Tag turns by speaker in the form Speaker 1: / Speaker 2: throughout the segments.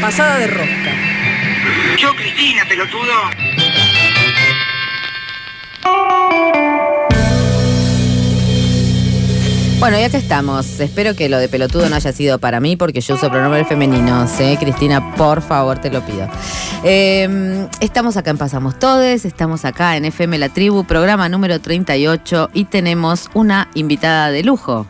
Speaker 1: pasada de rosca.
Speaker 2: Yo, Cristina, pelotudo.
Speaker 3: Bueno, ya que estamos. Espero que lo de pelotudo no haya sido para mí porque yo uso pronombres femeninos. ¿eh? Cristina, por favor, te lo pido. Eh, estamos acá en Pasamos Todes, estamos acá en FM La Tribu, programa número 38 y tenemos una invitada de lujo.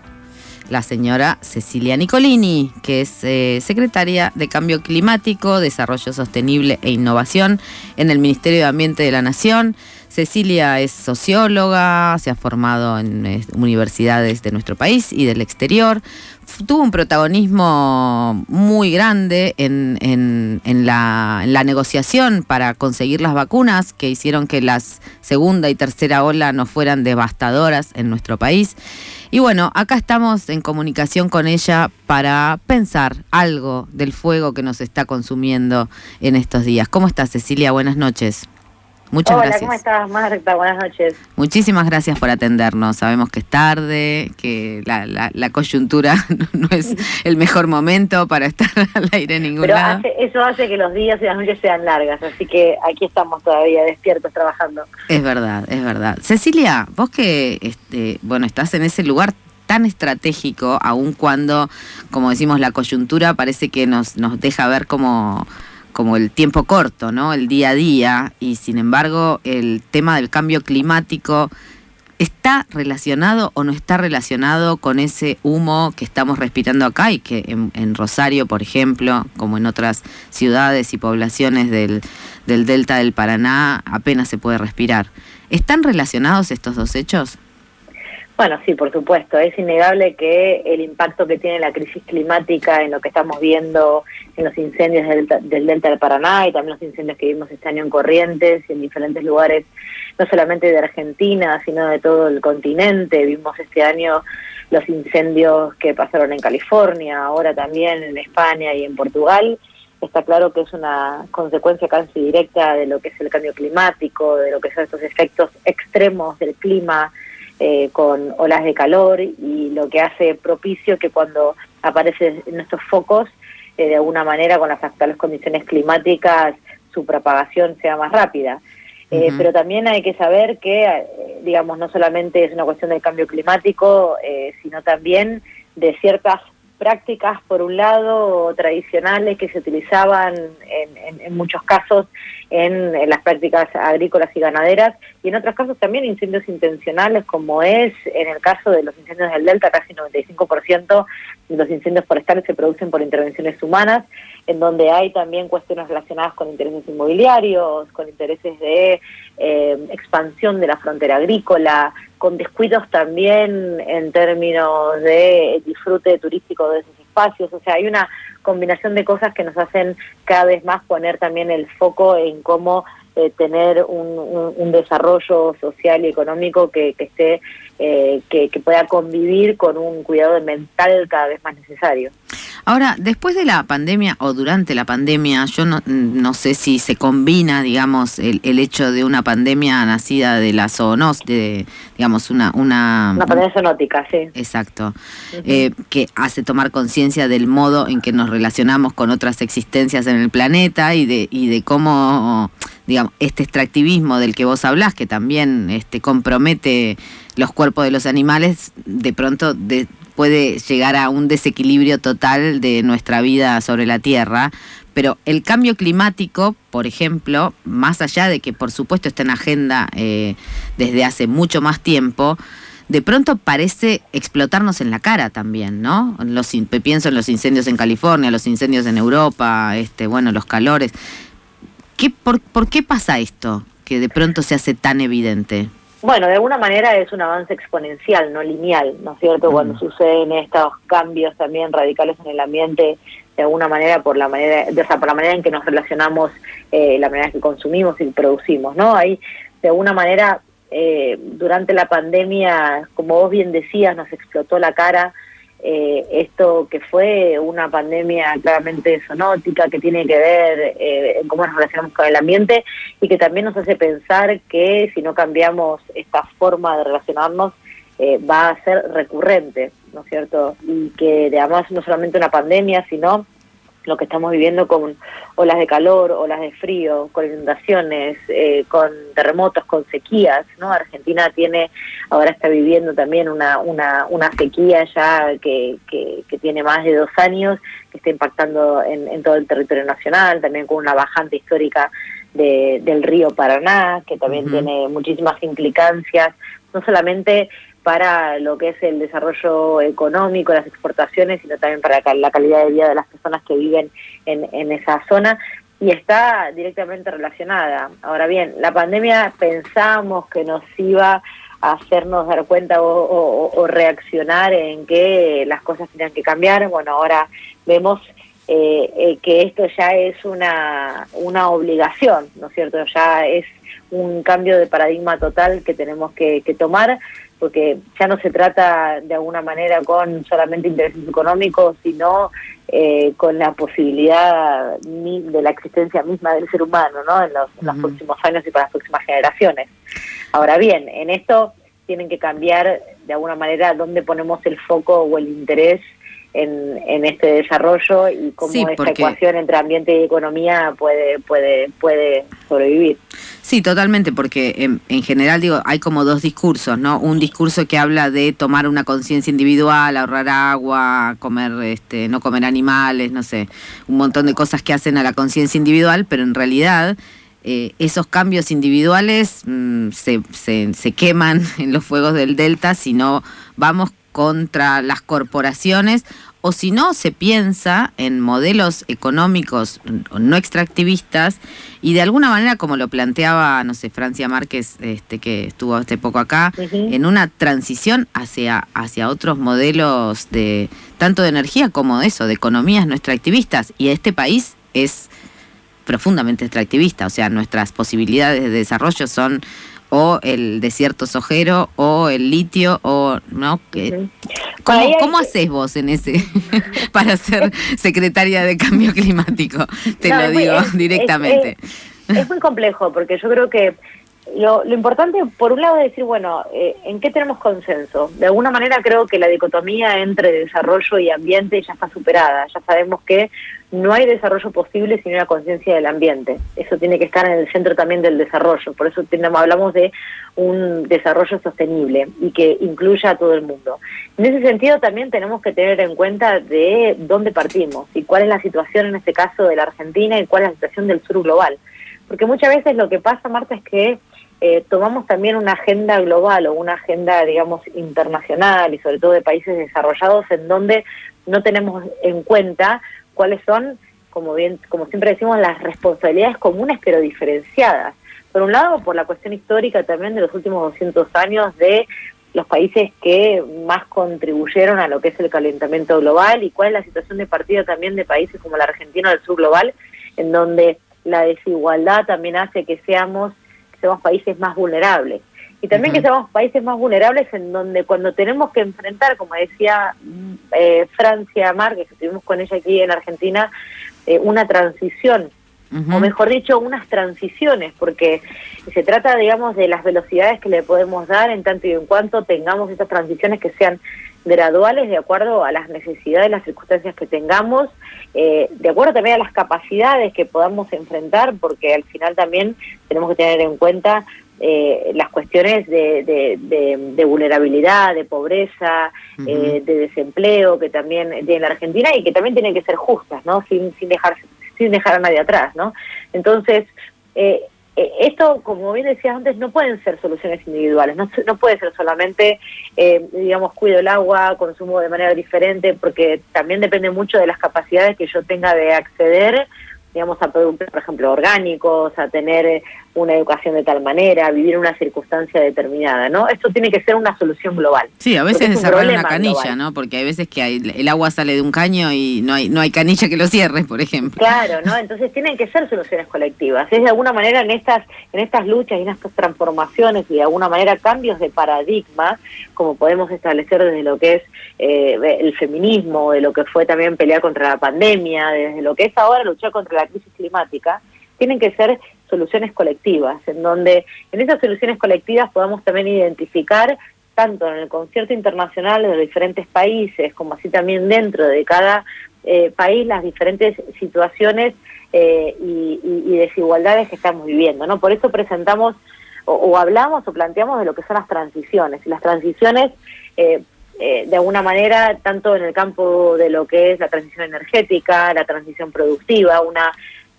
Speaker 3: La señora Cecilia Nicolini, que es eh, secretaria de Cambio Climático, Desarrollo Sostenible e Innovación en el Ministerio de Ambiente de la Nación. Cecilia es socióloga, se ha formado en eh, universidades de nuestro país y del exterior. Tuvo un protagonismo muy grande en, en- en la, en la negociación para conseguir las vacunas que hicieron que las segunda y tercera ola no fueran devastadoras en nuestro país. Y bueno, acá estamos en comunicación con ella para pensar algo del fuego que nos está consumiendo en estos días. ¿Cómo estás, Cecilia? Buenas noches. Muchas
Speaker 4: Hola,
Speaker 3: gracias.
Speaker 4: ¿cómo estás, Marta? Buenas noches.
Speaker 3: Muchísimas gracias por atendernos. Sabemos que es tarde, que la, la- la coyuntura no es el mejor momento para estar al aire en ningún
Speaker 4: Pero
Speaker 3: lado.
Speaker 4: hace- eso hace que los días y las noches sean largas, así que aquí estamos todavía despiertos trabajando.
Speaker 3: Es verdad, es verdad. Cecilia, vos que este, bueno, estás en ese lugar tan estratégico, aun cuando, como decimos, la coyuntura parece que nos, nos deja ver como, como el tiempo corto, ¿no? El día a día, y sin embargo, el tema del cambio climático ¿Está relacionado o no está relacionado con ese humo que estamos respirando acá y que en, Rosario, por ejemplo, como en otras ciudades y poblaciones del, del delta del Paraná, apenas se puede respirar? ¿Están relacionados estos dos hechos?
Speaker 4: Bueno, sí, por supuesto. Es innegable que el impacto que tiene la crisis climática en lo que estamos viendo en los incendios del, delta- del Paraná y también los incendios que vimos este año en Corrientes y en diferentes lugares, no solamente de Argentina, sino de todo el continente. Vimos este año los incendios que pasaron en California, ahora también en España y en Portugal. Está claro que es una consecuencia casi directa de lo que es el cambio climático, de lo que son estos efectos extremos del clima, eh, con olas de calor y lo que hace propicio que cuando aparecen estos focos, eh, de alguna manera con las actuales condiciones climáticas, su propagación sea más rápida. Eh. Pero también hay que saber que, eh, digamos, no solamente es una cuestión del cambio climático, eh, sino también de ciertas prácticas, por un lado, tradicionales que se utilizaban en, en- muchos casos en, en las prácticas agrícolas y ganaderas, y en otros casos también incendios intencionales, como es en el caso de los incendios del Delta, casi 95% de los incendios forestales se producen por intervenciones humanas, en donde hay también cuestiones relacionadas con intereses inmobiliarios, con intereses de eh, expansión de la frontera agrícola, con descuidos también en términos de disfrute turístico de esos espacios. O sea, hay una combinación de cosas que nos hacen cada vez más poner también el foco en cómo eh, tener un, desarrollo social y económico que, que esté eh, que, que pueda convivir con un cuidado mental cada vez más necesario.
Speaker 3: Ahora, después de la pandemia o durante la pandemia, yo no, no sé si se combina, digamos, el, el hecho de una pandemia nacida de la zoonosis, de, digamos, una... una
Speaker 4: Una pandemia zoonótica, sí.
Speaker 3: Exacto, eh, que hace tomar conciencia del modo en que nos relacionamos con otras existencias en el planeta y de, y de cómo, digamos, este extractivismo del que vos hablás, que también este, compromete los cuerpos de los animales, de pronto de- puede llegar a un desequilibrio total de nuestra vida sobre la Tierra. Pero el cambio climático, por ejemplo, más allá de que por supuesto está en agenda eh, desde hace mucho más tiempo, de pronto parece explotarnos en la cara también, ¿no? Los, pienso en los incendios en California, los incendios en Europa, este, bueno, los calores. ¿Qué, por, ¿Por qué pasa esto que de pronto se hace tan evidente?
Speaker 4: Bueno, de alguna manera es un avance exponencial, no lineal, ¿no es cierto?
Speaker 3: Mm.
Speaker 4: Cuando suceden estos cambios también radicales en el ambiente, de alguna manera por la manera, o sea, por la manera en que nos relacionamos, eh, la manera en que consumimos y producimos, ¿no? Hay de alguna manera eh, durante la pandemia, como vos bien decías, nos explotó la cara eh, esto que fue una pandemia claramente zoonótica, que tiene que ver eh, en cómo nos relacionamos con el ambiente y que también nos hace pensar que si no cambiamos esta forma de relacionarnos, eh, va a ser recurrente, ¿no es cierto? Y que además no solamente una pandemia, sino lo que estamos viviendo con olas de calor, olas de frío, con inundaciones, eh, con terremotos, con sequías, ¿no? Argentina tiene, ahora está viviendo también una, una, una sequía ya que, que, tiene más de dos años, que está impactando en, todo el territorio nacional, también con una bajante histórica del río Paraná, que también tiene muchísimas implicancias, no solamente para lo que es el desarrollo económico, las exportaciones, sino también para la calidad de vida de las personas que viven en, esa zona y está directamente relacionada. Ahora bien, la pandemia pensamos que nos iba a hacernos dar cuenta o, reaccionar en que las cosas tenían que cambiar. Bueno, ahora vemos eh, eh, que esto ya es una, una obligación, ¿no es cierto? Ya es un cambio de paradigma total que tenemos que tomar porque ya no se trata de alguna manera con solamente intereses económicos, sino eh, con la posibilidad de la existencia misma del ser humano ¿no? en, los, próximos años y para las próximas generaciones. Ahora bien, en esto tienen que cambiar de alguna manera dónde ponemos el foco o el interés en, en este desarrollo y cómo esta ecuación entre ambiente y economía puede, puede, puede sobrevivir.
Speaker 3: Sí, totalmente, porque en, general digo, hay como dos discursos, ¿no? Un discurso que habla de tomar una conciencia individual, ahorrar agua, comer, este, no comer animales, no sé, un montón de cosas que hacen a la conciencia individual, pero en realidad eh, esos cambios individuales mm, se, se, se queman en los fuegos del delta si no vamos contra las corporaciones o si no se piensa en modelos económicos no extractivistas y de alguna manera como lo planteaba no sé Francia Márquez este que estuvo hace poco acá en una transición hacia hacia otros modelos de tanto de energía como de eso de economías no extractivistas y este país es profundamente extractivista o sea nuestras posibilidades de desarrollo son o el desierto sojero o el litio o no ¿Cómo, ¿cómo haces vos en ese para ser secretaria de cambio climático? Te lo digo directamente.
Speaker 4: Es, muy complejo porque yo creo que lo, lo, importante, por un lado, es decir, bueno, eh, ¿en qué tenemos consenso? De alguna manera creo que la dicotomía entre desarrollo y ambiente ya está superada. Ya sabemos que no hay desarrollo posible sin una conciencia del ambiente. Eso tiene que estar en el centro también del desarrollo. Por eso hablamos de un desarrollo sostenible y que incluya a todo el mundo. En ese sentido también tenemos que tener en cuenta de dónde partimos y cuál es la situación en este caso de la Argentina y cuál es la situación del sur global. Porque muchas veces lo que pasa, Marta, es que eh, tomamos también una agenda global o una agenda, digamos, internacional y sobre todo de países desarrollados en donde no tenemos en cuenta cuáles son, como bien, como siempre decimos, las responsabilidades comunes pero diferenciadas. Por un lado, por la cuestión histórica también de los últimos 200 años de los países que más contribuyeron a lo que es el calentamiento global y cuál es la situación de partida también de países como la Argentina del sur global, en donde la desigualdad también hace que seamos, que seamos países más vulnerables y también que seamos países más vulnerables en donde cuando tenemos que enfrentar, como decía eh, Francia Márquez, que estuvimos con ella aquí en Argentina, eh, una transición, o mejor dicho, unas transiciones, porque se trata, digamos, de las velocidades que le podemos dar en tanto y en cuanto tengamos estas transiciones que sean graduales de acuerdo a las necesidades, las circunstancias que tengamos, eh, de acuerdo también a las capacidades que podamos enfrentar, porque al final también tenemos que tener en cuenta eh, las cuestiones de, de, vulnerabilidad, de pobreza, eh, de desempleo que también tiene la Argentina y que también tienen que ser justas, ¿no? Sin, sin, dejar, sin dejar a nadie atrás, ¿no? Entonces, eh, esto, como bien decías antes, no pueden ser soluciones individuales, no, no puede ser solamente, digamos, cuido el agua, consumo de manera diferente, porque también depende mucho de las capacidades que yo tenga de acceder digamos, a productos, por ejemplo, orgánicos, a tener eh, una educación de tal manera, a vivir una circunstancia determinada, ¿no? Esto tiene que ser una solución global.
Speaker 3: Sí, a veces desarrollar una canilla, ¿no? Porque hay veces que el agua sale de un caño y no hay no hay canilla que lo cierre, por ejemplo.
Speaker 4: Claro, ¿no? Entonces tienen que ser soluciones colectivas. Es de alguna manera en estas en estas luchas y en estas transformaciones y de alguna manera cambios de paradigma, como podemos establecer desde lo que es eh, el feminismo, de lo que fue también pelear contra la pandemia, desde lo que es ahora luchar contra la crisis climática, tienen que ser soluciones colectivas, en donde en esas soluciones colectivas podamos también identificar tanto en el concierto internacional de los diferentes países, como así también dentro de cada eh, país las diferentes situaciones eh, y, desigualdades que estamos viviendo. ¿no? Por eso presentamos o, hablamos o planteamos de lo que son las transiciones. Las transiciones, eh, de alguna manera, tanto en el campo de lo que es la transición energética, la transición productiva, una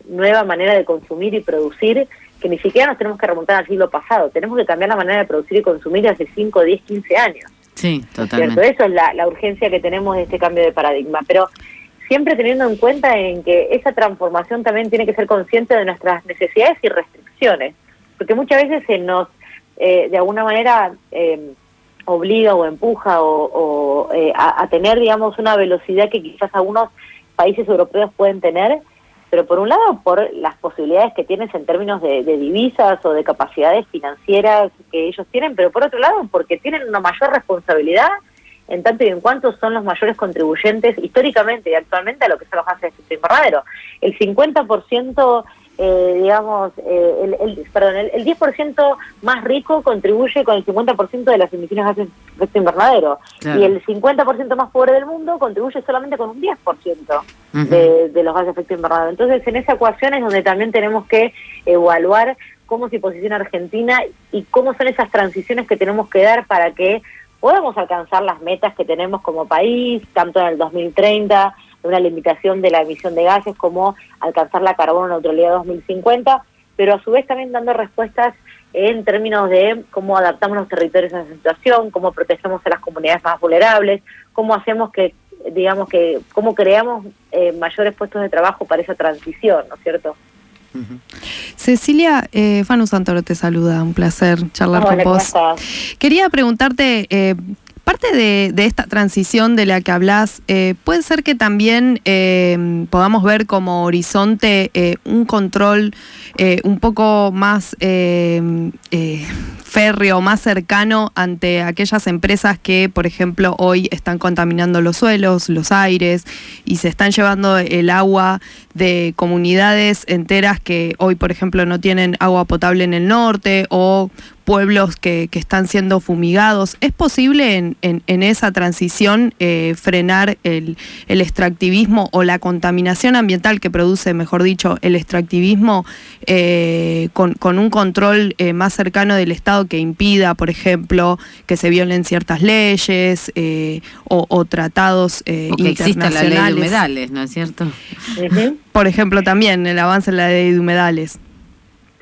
Speaker 4: nueva manera de consumir y producir, que ni siquiera nos tenemos que remontar al siglo pasado, tenemos que cambiar la manera de producir y consumir hace 5, 10, 15 años.
Speaker 3: Sí, totalmente.
Speaker 4: Eso es la, la urgencia que tenemos de este cambio de paradigma. Pero siempre teniendo en cuenta en que esa transformación también tiene que ser consciente de nuestras necesidades y restricciones, porque muchas veces se nos, eh, de alguna manera, eh, obliga o empuja o, eh, a, tener, digamos, una velocidad que quizás algunos países europeos pueden tener, pero por un lado por las posibilidades que tienes en términos de, de, divisas o de capacidades financieras que ellos tienen, pero por otro lado porque tienen una mayor responsabilidad en tanto y en cuanto son los mayores contribuyentes históricamente y actualmente a lo que son los gases de efecto invernadero. El 50%, eh, digamos, eh, el, perdón, el, 10% más rico contribuye con el 50% de las emisiones de gases de efecto invernadero. Y el 50% más pobre del mundo contribuye solamente con un 10% de, de los gases de efecto invernadero. Entonces, en esa ecuación es donde también tenemos que evaluar cómo se posiciona Argentina y cómo son esas transiciones que tenemos que dar para que podamos alcanzar las metas que tenemos como país, tanto en el 2030, de una limitación de la emisión de gases, como alcanzar la carbono neutralidad 2050, pero a su vez también dando respuestas en términos de cómo adaptamos los territorios a esa situación, cómo protegemos a las comunidades más vulnerables, cómo hacemos que, digamos que, cómo creamos eh, mayores puestos de trabajo para esa transición, ¿no es cierto?
Speaker 1: Cecilia, eh, Fanu Santoro te saluda, un placer charlar con vos. Quería preguntarte, eh, parte de, esta transición de la que hablas, eh, ¿puede ser que también eh, podamos ver como horizonte un control un poco más férreo, más cercano ante aquellas empresas que, por ejemplo, hoy están contaminando los suelos, los aires y se están llevando el agua de comunidades enteras que hoy, por ejemplo, no tienen agua potable en el norte o pueblos que, están siendo fumigados. ¿Es posible en, en, esa transición eh, frenar el, el, extractivismo o la contaminación ambiental que produce, mejor dicho, el extractivismo eh, con, con, un control eh, más cercano del Estado que impida, por ejemplo, que se violen ciertas leyes o, tratados o que exista la ley de
Speaker 3: humedales, ¿no es cierto?
Speaker 1: Por ejemplo, también el avance en la ley de humedales.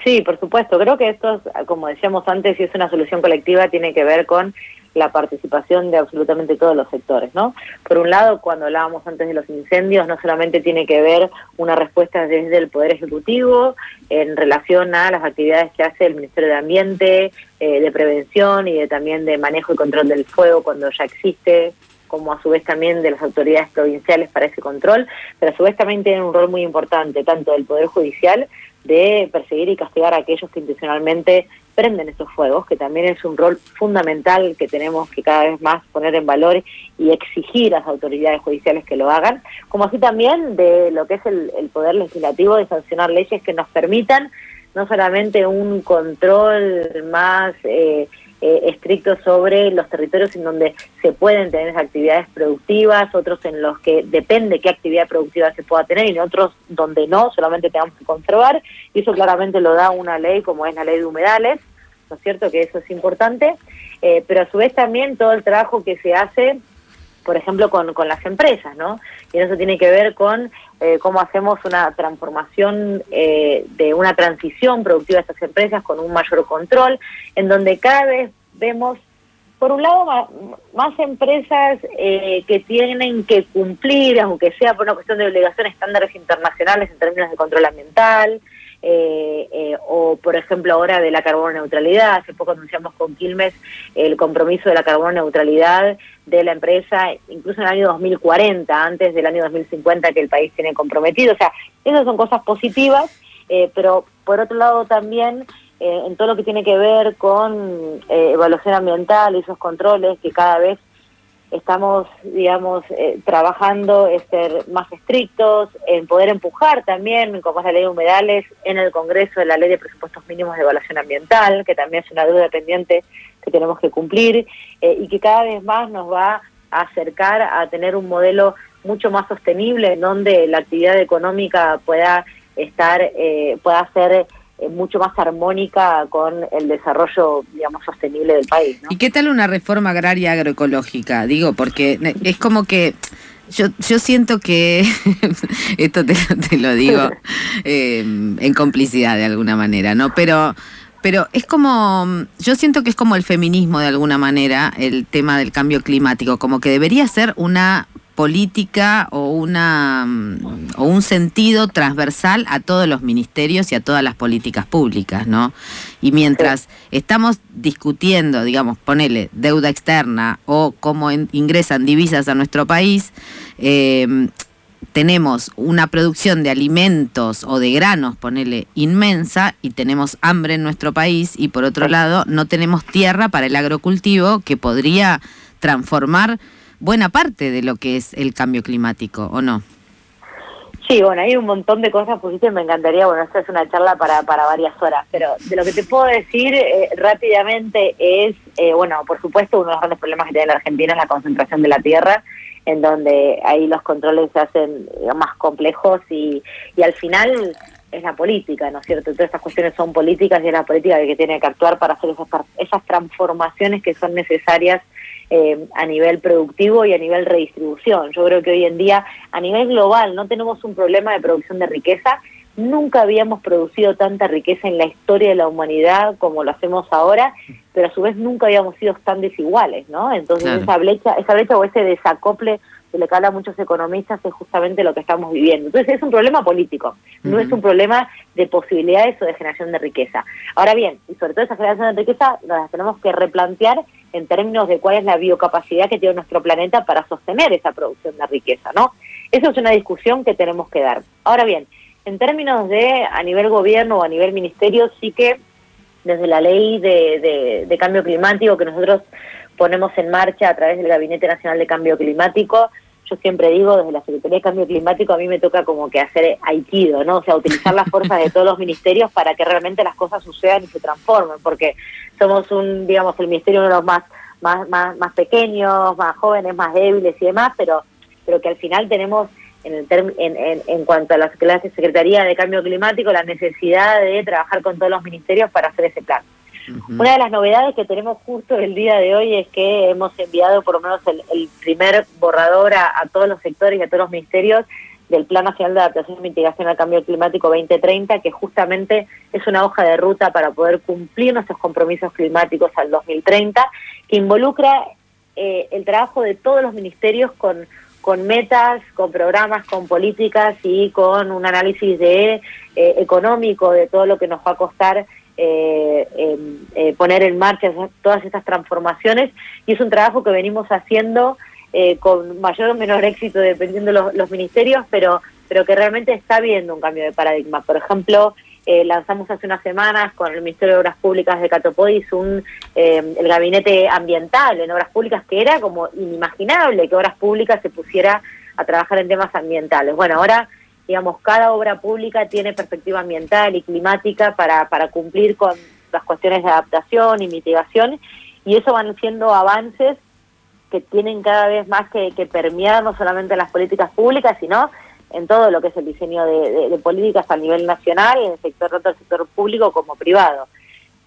Speaker 4: Sí, por supuesto. Creo que esto, como decíamos antes, si es una solución colectiva, tiene que ver con la participación de absolutamente todos los sectores, ¿no? Por un lado, cuando hablábamos antes de los incendios, no solamente tiene que ver una respuesta desde el Poder Ejecutivo en relación a las actividades que hace el Ministerio de Ambiente, eh, de prevención y de también de manejo y control del fuego cuando ya existe, como a su vez también de las autoridades provinciales para ese control, pero a su vez también tiene un rol muy importante, tanto del Poder Judicial, de perseguir y castigar a aquellos que intencionalmente prenden estos fuegos, que también es un rol fundamental que tenemos que cada vez más poner en valor y exigir a las autoridades judiciales que lo hagan, como así también de lo que es el, el poder legislativo de sancionar leyes que nos permitan no solamente un control más eh, eh, estricto sobre los territorios en donde se pueden tener actividades productivas, otros en los que depende qué actividad productiva se pueda tener y otros donde no, solamente tenemos que conservar, y eso claramente lo da una ley como es la ley de humedales, ¿no es cierto? Que eso es importante, eh, pero a su vez también todo el trabajo que se hace por ejemplo, con, con las empresas, ¿no? Y eso tiene que ver con eh, cómo hacemos una transformación eh, de una transición productiva de estas empresas con un mayor control, en donde cada vez vemos, por un lado, más, empresas eh, que tienen que cumplir, aunque sea por una cuestión de obligación, estándares internacionales en términos de control ambiental, eh, eh, o por ejemplo ahora de la carbono neutralidad. Hace poco anunciamos con Quilmes el compromiso de la carbono neutralidad de la empresa, incluso en el año 2040, antes del año 2050 que el país tiene comprometido. O sea, esas son cosas positivas, eh, pero por otro lado también en todo lo que tiene que ver con evaluación ambiental y esos controles que cada vez estamos, digamos, eh, trabajando en ser más estrictos, en poder empujar también, como es la ley de humedales, en el Congreso de la ley de presupuestos mínimos de evaluación ambiental, que también es una deuda pendiente que tenemos que cumplir, eh, y que cada vez más nos va a acercar a tener un modelo mucho más sostenible, en donde la actividad económica pueda estar, eh, pueda ser mucho más armónica con el desarrollo, digamos, sostenible del país.
Speaker 3: ¿Y qué tal una reforma agraria agroecológica? Digo, porque es como que yo, yo siento que, esto te, te, lo digo eh, en complicidad de alguna manera, ¿no? Pero, pero es como, yo siento que es como el feminismo de alguna manera, el tema del cambio climático, como que debería ser una política o una o un sentido transversal a todos los ministerios y a todas las políticas públicas, ¿no? Y mientras estamos discutiendo, digamos, ponele deuda externa o cómo ingresan divisas a nuestro país, eh, tenemos una producción de alimentos o de granos, ponele, inmensa y tenemos hambre en nuestro país y por otro lado no tenemos tierra para el agrocultivo que podría transformar buena parte de lo que es el cambio climático, ¿o no?
Speaker 4: Sí, bueno, hay un montón de cosas positivas, me encantaría, bueno, esta es una charla para, para varias horas, pero de lo que te puedo decir eh, rápidamente es, eh, bueno, por supuesto, uno de los grandes problemas que tiene la Argentina es la concentración de la tierra, en donde ahí los controles se hacen más complejos y, y al final es la política, ¿no es cierto? Todas estas cuestiones son políticas y es la política que tiene que actuar para hacer esas, esas transformaciones que son necesarias eh, a nivel productivo y a nivel redistribución. Yo creo que hoy en día, a nivel global, no tenemos un problema de producción de riqueza. Nunca habíamos producido tanta riqueza en la historia de la humanidad como lo hacemos ahora, pero a su vez nunca habíamos sido tan desiguales, ¿no? Entonces esa brecha, esa brecha o ese desacople que le cala a muchos economistas es justamente lo que estamos viviendo. Entonces es un problema político, no es un problema de posibilidades o de generación de riqueza. Ahora bien, y sobre todo esa generación de riqueza nos tenemos que replantear en términos de cuál es la biocapacidad que tiene nuestro planeta para sostener esa producción de riqueza, ¿no? Eso es una discusión que tenemos que dar. Ahora bien, en términos de a nivel gobierno o a nivel ministerio, sí que desde la ley de, de cambio climático que nosotros ponemos en marcha a través del Gabinete Nacional de Cambio Climático, yo siempre digo, desde la Secretaría de Cambio Climático a mí me toca como que hacer aikido, ¿no? O sea, utilizar las fuerzas de todos los ministerios para que realmente las cosas sucedan y se transformen, porque somos un, digamos, el ministerio uno de los más, más, más, más pequeños, más jóvenes, más débiles y demás, pero, pero que al final tenemos en, el en, en, en, cuanto a la Secretaría de Cambio Climático la necesidad de trabajar con todos los ministerios para hacer ese plan. Una de las novedades que tenemos justo el día de hoy es que hemos enviado por lo menos el, primer borrador a, todos los sectores y a todos los ministerios del Plan Nacional de Adaptación y Mitigación al Cambio Climático 2030, que justamente es una hoja de ruta para poder cumplir nuestros compromisos climáticos al 2030, que involucra eh, el trabajo de todos los ministerios con, con metas, con programas, con políticas y con un análisis de eh, económico de todo lo que nos va a costar poner en marcha todas estas transformaciones y es un trabajo que venimos haciendo eh, con mayor o menor éxito dependiendo de los, ministerios, pero, pero que realmente está habiendo un cambio de paradigma. Por ejemplo, eh, lanzamos hace unas semanas con el Ministerio de Obras Públicas de Catopodis un, el gabinete ambiental en obras públicas que era como inimaginable que obras públicas se pusiera a trabajar en temas ambientales. Bueno, ahora digamos, cada obra pública tiene perspectiva ambiental y climática para, para cumplir con las cuestiones de adaptación y mitigación, y eso van siendo avances que tienen cada vez más que, permear no solamente las políticas públicas, sino en todo lo que es el diseño de, políticas a nivel nacional, en el sector, tanto el sector público como privado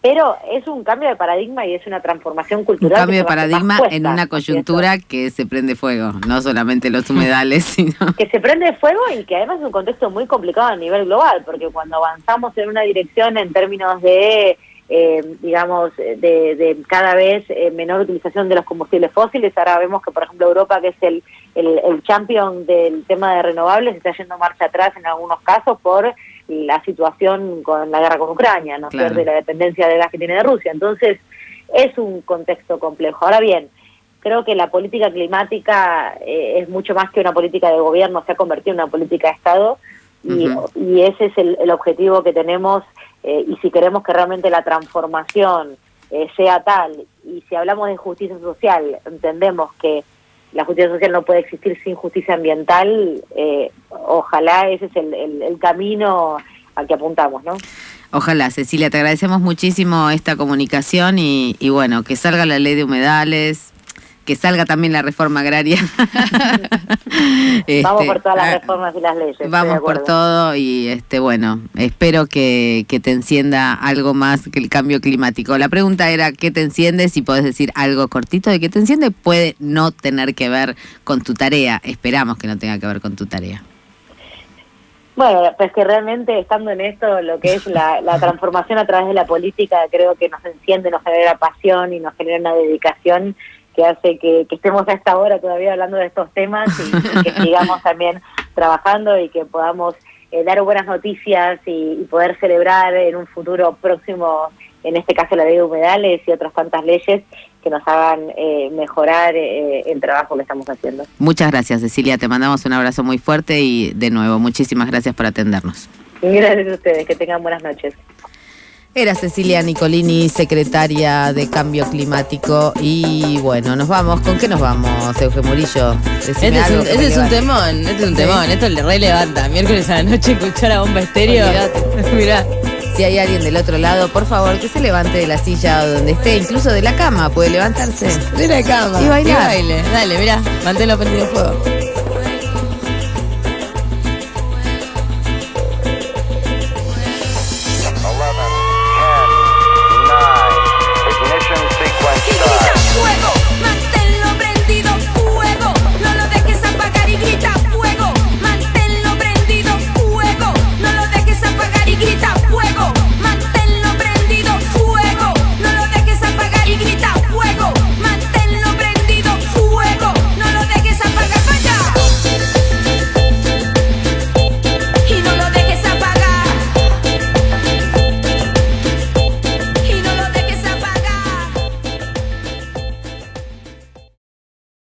Speaker 4: pero es un cambio de paradigma y es una transformación cultural.
Speaker 3: Un cambio de paradigma en una coyuntura que se prende fuego, no solamente los humedales, sino...
Speaker 4: Que se prende fuego y que además es un contexto muy complicado a nivel global, porque cuando avanzamos en una dirección en términos de, eh, digamos, de, cada vez eh, menor utilización de los combustibles fósiles, ahora vemos que, por ejemplo, Europa, que es el, el, el champion del tema de renovables, está yendo marcha atrás en algunos casos por la situación con la guerra con Ucrania, ¿no claro. la dependencia de gas que tiene de Rusia. Entonces, es un contexto complejo. Ahora bien, creo que la política climática eh, es mucho más que una política de gobierno, se ha convertido en una política de Estado y, y ese es el, objetivo que tenemos eh, y si queremos que realmente la transformación eh, sea tal y si hablamos de justicia social, entendemos que la justicia social no puede existir sin justicia ambiental, eh, ojalá ese es el, camino al que apuntamos, ¿no?
Speaker 3: Ojalá, Cecilia, te agradecemos muchísimo esta comunicación y, bueno, que salga la ley de humedales, que salga también la reforma agraria.
Speaker 4: vamos
Speaker 3: Este,
Speaker 4: por todas las
Speaker 3: ah,
Speaker 4: reformas y las leyes.
Speaker 3: Vamos por todo y este bueno, espero que, que te encienda algo más que el cambio climático. La pregunta era ¿qué te enciende? Si podés decir algo cortito de qué te enciende, puede no tener que ver con tu tarea. Esperamos que no tenga que ver con tu tarea.
Speaker 4: Bueno, pues que realmente estando en esto, lo que es la, la transformación a través de la política, creo que nos enciende, nos genera pasión y nos genera una dedicación que hace que, que estemos a esta hora todavía hablando de estos temas y, y que sigamos también trabajando y que podamos eh, dar buenas noticias y, y poder celebrar en un futuro próximo, en este caso la ley de humedales y otras tantas leyes que nos hagan eh, mejorar eh, el trabajo que estamos haciendo.
Speaker 3: Muchas gracias, Cecilia. Te mandamos un abrazo muy fuerte y de nuevo, muchísimas gracias por atendernos.
Speaker 4: Gracias a ustedes, que tengan buenas noches.
Speaker 3: Era Cecilia Nicolini, secretaria de Cambio Climático. Y bueno, nos vamos. ¿Con qué nos vamos, Eugenio Murillo? Decime
Speaker 5: Este es,
Speaker 3: algo
Speaker 5: un, este es un temón, este es un temón, esto le re levanta. Miércoles a la noche escuchar la bomba estéreo. Mirá.
Speaker 3: Si hay alguien del otro lado, por favor, que se levante de la silla o donde esté, incluso de la cama, puede levantarse.
Speaker 5: De la cama.
Speaker 3: Y bailar.
Speaker 5: baile. Dale, mirá, manténlo prendido fuego.